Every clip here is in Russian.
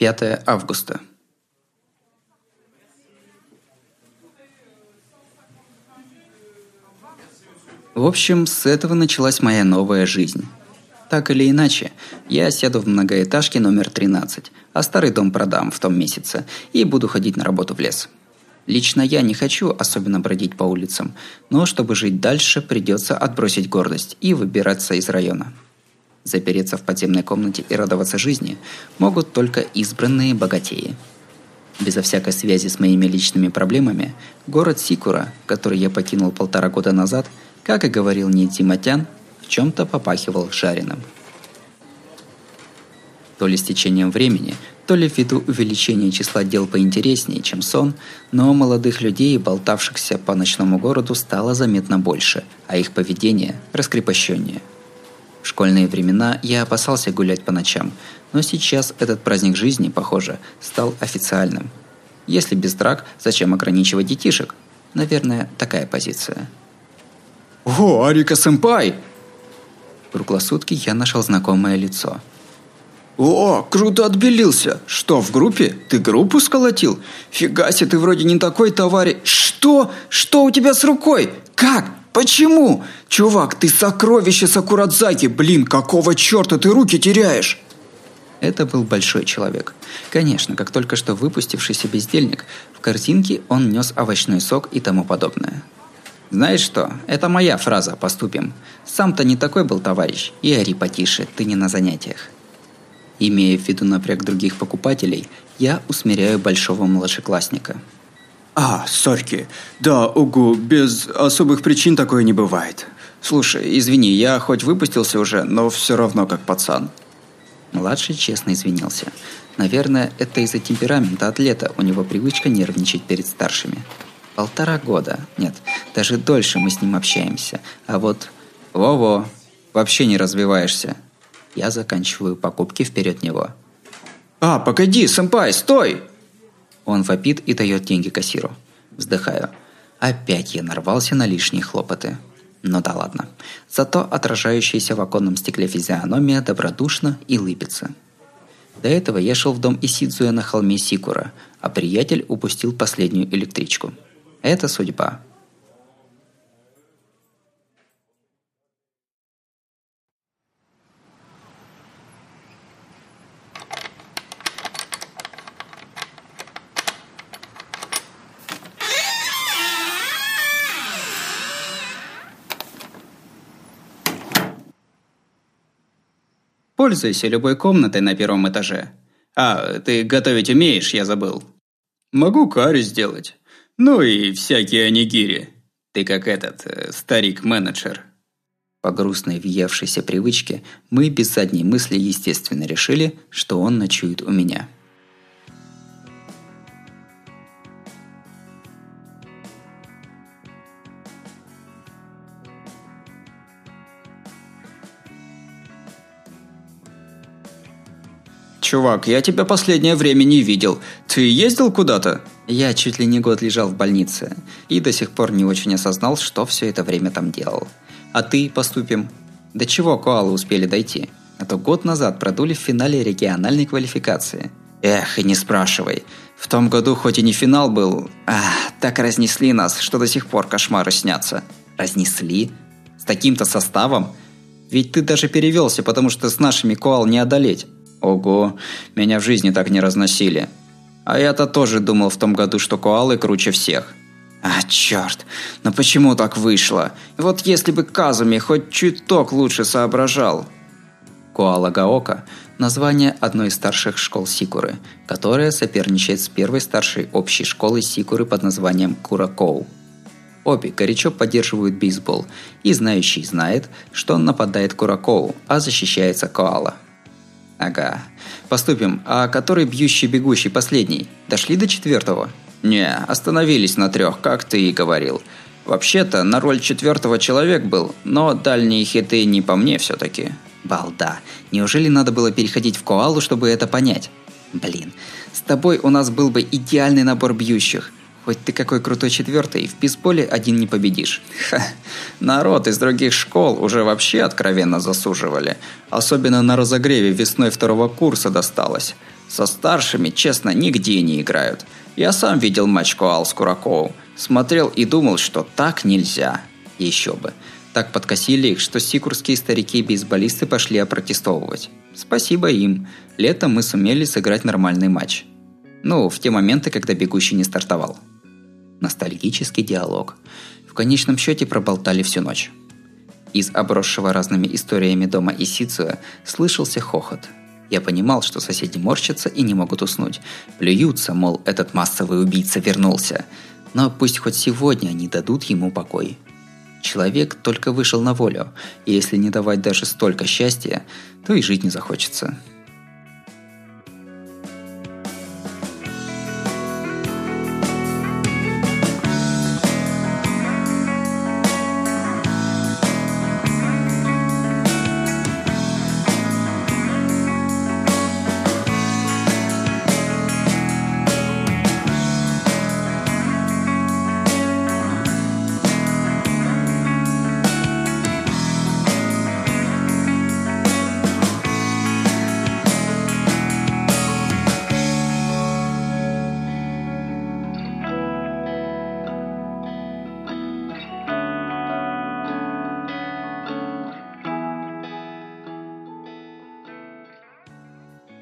5 августа. В общем, с этого началась моя новая жизнь. Так или иначе, я сяду в многоэтажке номер 13, а старый дом продам в том месяце и буду ходить на работу в лес. Лично я не хочу особенно бродить по улицам, но чтобы жить дальше, придется отбросить гордость и выбираться из района. Запереться в подземной комнате и радоваться жизни могут только избранные богатеи. Безо всякой связи с моими личными проблемами, город Сикура, который я покинул полтора года назад, как и говорил мне Тиматян, в чем-то попахивал жареным. То ли с течением времени, то ли ввиду увеличения числа дел поинтереснее, чем сон, но молодых людей, болтавшихся по ночному городу, стало заметно больше, а их поведение раскрепощеннее – в школьные времена я опасался гулять по ночам, но сейчас этот праздник жизни, похоже, стал официальным. Если без драк, зачем ограничивать детишек? Наверное, такая позиция. «О, Арика-сэмпай!» Круглосутки я нашел знакомое лицо. «О, круто отбелился! Что, в группе? Ты группу сколотил? Фига себе, ты вроде не такой товарищ... Что? Что у тебя с рукой? Как? Почему? Чувак, ты сокровище Сакурадзаки, блин, какого черта ты руки теряешь? Это был большой человек. Конечно, как только что выпустившийся бездельник, в картинке он нес овощной сок и тому подобное. Знаешь что, это моя фраза «поступим». Сам-то не такой был товарищ, и ори потише, ты не на занятиях. Имея в виду напряг других покупателей, я усмиряю большого младшеклассника – а, сорки. Да, угу, без особых причин такое не бывает. Слушай, извини, я хоть выпустился уже, но все равно как пацан. Младший честно извинился. Наверное, это из-за темперамента атлета, у него привычка нервничать перед старшими. Полтора года, нет, даже дольше мы с ним общаемся. А вот, во-во, вообще не развиваешься. Я заканчиваю покупки вперед него. А, погоди, сэмпай, стой! Он вопит и дает деньги кассиру. Вздыхаю. Опять я нарвался на лишние хлопоты. Ну да ладно. Зато отражающаяся в оконном стекле физиономия добродушна и лыбится. До этого я шел в дом Исидзуя на холме Сикура, а приятель упустил последнюю электричку. Это судьба. Пользуйся любой комнатой на первом этаже. А, ты готовить умеешь, я забыл. Могу карри сделать. Ну и всякие анигири. Ты как этот, э, старик-менеджер. По грустной въевшейся привычке мы без задней мысли естественно решили, что он ночует у меня. «Чувак, я тебя последнее время не видел. Ты ездил куда-то?» Я чуть ли не год лежал в больнице и до сих пор не очень осознал, что все это время там делал. А ты поступим? До чего коалы успели дойти? А то год назад продули в финале региональной квалификации. Эх, и не спрашивай. В том году хоть и не финал был, ах, так разнесли нас, что до сих пор кошмары снятся. Разнесли? С таким-то составом? Ведь ты даже перевелся, потому что с нашими коал не одолеть. Ого, меня в жизни так не разносили. А я-то тоже думал в том году, что коалы круче всех. А, черт, но почему так вышло? Вот если бы Казуми хоть чуток лучше соображал. Коала Гаока – название одной из старших школ Сикуры, которая соперничает с первой старшей общей школой Сикуры под названием Куракоу. Обе горячо поддерживают бейсбол, и знающий знает, что он нападает Куракоу, а защищается Коала – Ага. Поступим. А который бьющий-бегущий последний? Дошли до четвертого? Не, остановились на трех, как ты и говорил. Вообще-то, на роль четвертого человек был, но дальние хиты не по мне все-таки. Балда. Неужели надо было переходить в коалу, чтобы это понять? Блин, с тобой у нас был бы идеальный набор бьющих. Хоть ты какой крутой четвертый, в писполе один не победишь. Ха, народ из других школ уже вообще откровенно засуживали. Особенно на разогреве весной второго курса досталось. Со старшими, честно, нигде не играют. Я сам видел матч Коал с Кураковым. Смотрел и думал, что так нельзя. Еще бы. Так подкосили их, что сикурские старики-бейсболисты пошли опротестовывать. Спасибо им. Летом мы сумели сыграть нормальный матч. Ну, в те моменты, когда бегущий не стартовал. Ностальгический диалог. В конечном счете проболтали всю ночь. Из обросшего разными историями дома Исицуя слышался хохот. Я понимал, что соседи морщатся и не могут уснуть. Плюются, мол, этот массовый убийца вернулся. Но пусть хоть сегодня они дадут ему покой. Человек только вышел на волю, и если не давать даже столько счастья, то и жить не захочется.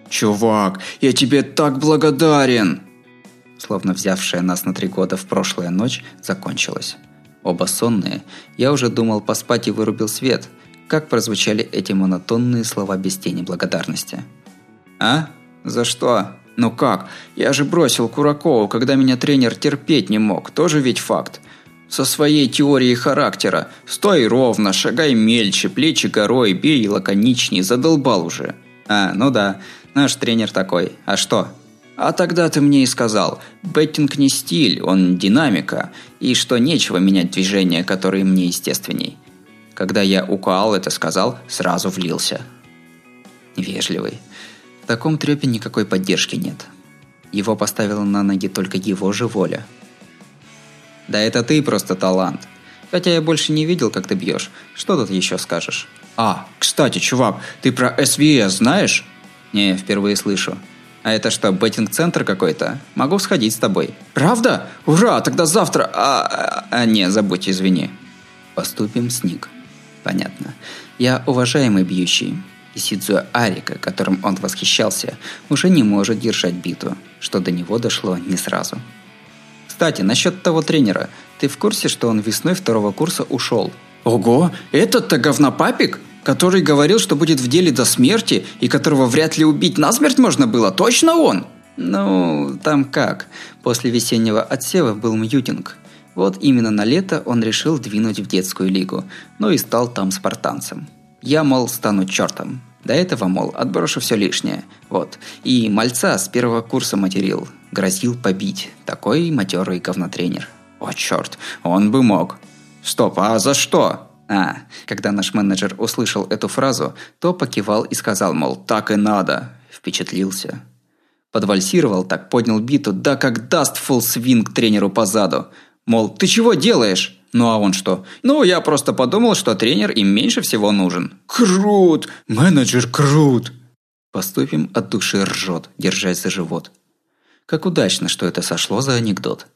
«Чувак, я тебе так благодарен!» Словно взявшая нас на три года в прошлая ночь закончилась. Оба сонные, я уже думал поспать и вырубил свет, как прозвучали эти монотонные слова без тени благодарности. «А? За что? Ну как? Я же бросил Куракову, когда меня тренер терпеть не мог. Тоже ведь факт. Со своей теорией характера. Стой ровно, шагай мельче, плечи горой, бей лаконичней, задолбал уже». «А, ну да. Наш тренер такой. А что? А тогда ты мне и сказал, беттинг не стиль, он динамика, и что нечего менять движения, которые мне естественней. Когда я укал это сказал, сразу влился. Вежливый. В таком трепе никакой поддержки нет. Его поставила на ноги только его же воля. Да это ты просто талант. Хотя я больше не видел, как ты бьешь. Что тут еще скажешь? А, кстати, чувак, ты про СВС знаешь? Не, впервые слышу. А это что, беттинг-центр какой-то? Могу сходить с тобой. Правда? Ура, тогда завтра... А, а, а не, забудь, извини. Поступим с Ник. Понятно. Я уважаемый бьющий. И Сидзуя Арика, которым он восхищался, уже не может держать биту, что до него дошло не сразу. Кстати, насчет того тренера. Ты в курсе, что он весной второго курса ушел? Ого, этот-то говнопапик? Который говорил, что будет в деле до смерти, и которого вряд ли убить насмерть можно было, точно он? Ну, там как. После весеннего отсева был мьютинг. Вот именно на лето он решил двинуть в детскую лигу, ну и стал там спартанцем. Я, мол, стану чертом. До этого, мол, отброшу все лишнее. Вот. И мальца с первого курса материл. Грозил побить. Такой матерый говнотренер. О, черт, он бы мог. Стоп, а за что? А, когда наш менеджер услышал эту фразу, то покивал и сказал, мол, так и надо. Впечатлился. Подвальсировал так, поднял биту, да как даст фулл свинг тренеру по заду. Мол, ты чего делаешь? Ну а он что? Ну, я просто подумал, что тренер им меньше всего нужен. Крут! Менеджер крут! Поступим от души ржет, держась за живот. Как удачно, что это сошло за анекдот.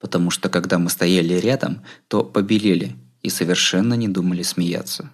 Потому что когда мы стояли рядом, то побелели – и совершенно не думали смеяться.